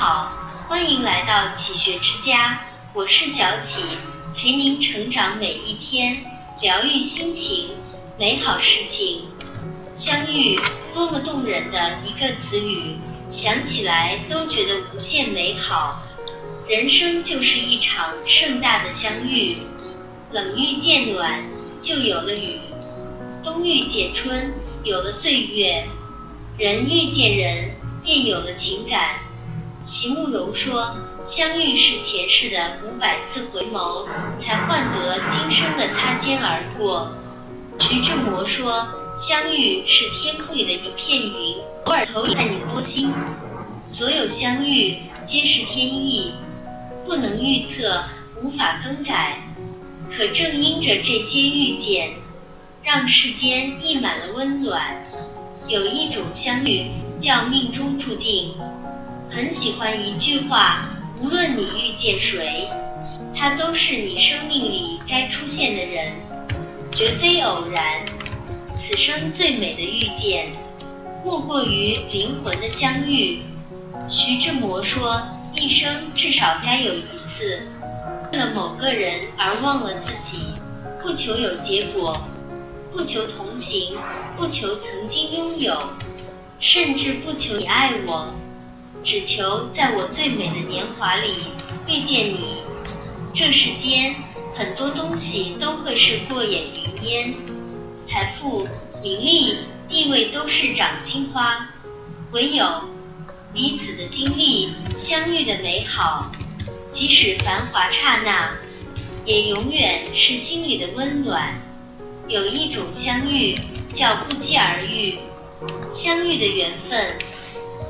好，欢迎来到启学之家，我是小启，陪您成长每一天，疗愈心情，美好事情。相遇，多么动人的一个词语，想起来都觉得无限美好。人生就是一场盛大的相遇，冷遇见暖，就有了雨；冬遇见春，有了岁月；人遇见人，便有了情感。席慕容说：“相遇是前世的五百次回眸，才换得今生的擦肩而过。”徐志摩说：“相遇是天空里的一片云，偶尔投影在你波心。所有相遇皆是天意，不能预测，无法更改。可正因着这些遇见，让世间溢满了温暖。有一种相遇叫命中注定。”很喜欢一句话，无论你遇见谁，他都是你生命里该出现的人，绝非偶然。此生最美的遇见，莫过于灵魂的相遇。徐志摩说，一生至少该有一次，为了某个人而忘了自己，不求有结果，不求同行，不求曾经拥有，甚至不求你爱我。只求在我最美的年华里遇见你。这世间很多东西都会是过眼云烟，财富、名利、地位都是掌心花，唯有彼此的经历、相遇的美好，即使繁华刹那，也永远是心里的温暖。有一种相遇叫不期而遇，相遇的缘分。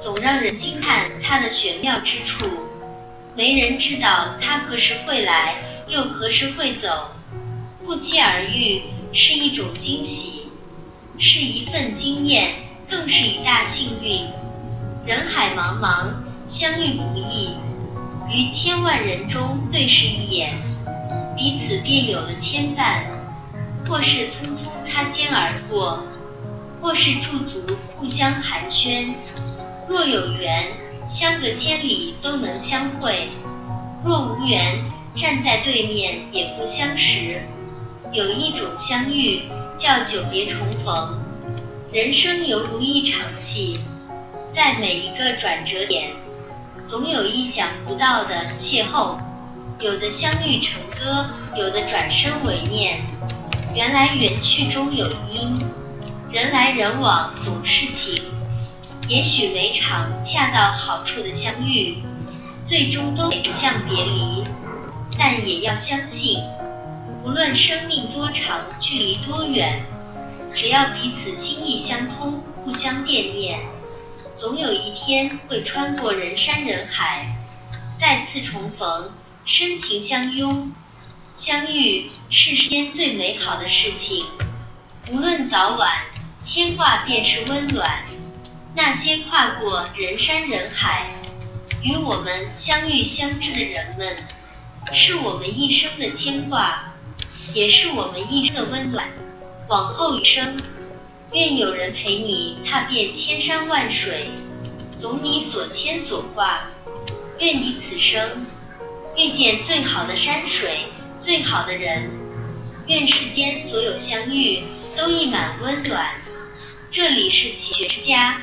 总让人惊叹它的玄妙之处，没人知道它何时会来，又何时会走。不期而遇是一种惊喜，是一份经验，更是一大幸运。人海茫茫，相遇不易，于千万人中对视一眼，彼此便有了牵绊，或是匆匆擦肩而过，或是驻足互相寒暄。若有缘，相隔千里都能相会；若无缘，站在对面也不相识。有一种相遇叫久别重逢。人生犹如一场戏，在每一个转折点，总有意想不到的邂逅。有的相遇成歌，有的转身为念。缘来缘去中有因，人来人往总是情。也许每场恰到好处的相遇，最终都指向别离，但也要相信，无论生命多长，距离多远，只要彼此心意相通，互相惦念，总有一天会穿过人山人海，再次重逢，深情相拥。相遇是世间最美好的事情，无论早晚，牵挂便是温暖。那些跨过人山人海，与我们相遇相知的人们，是我们一生的牵挂，也是我们一生的温暖。往后余生，愿有人陪你踏遍千山万水，懂你所牵所挂。愿你此生遇见最好的山水，最好的人。愿世间所有相遇都溢满温暖。这里是启学之家。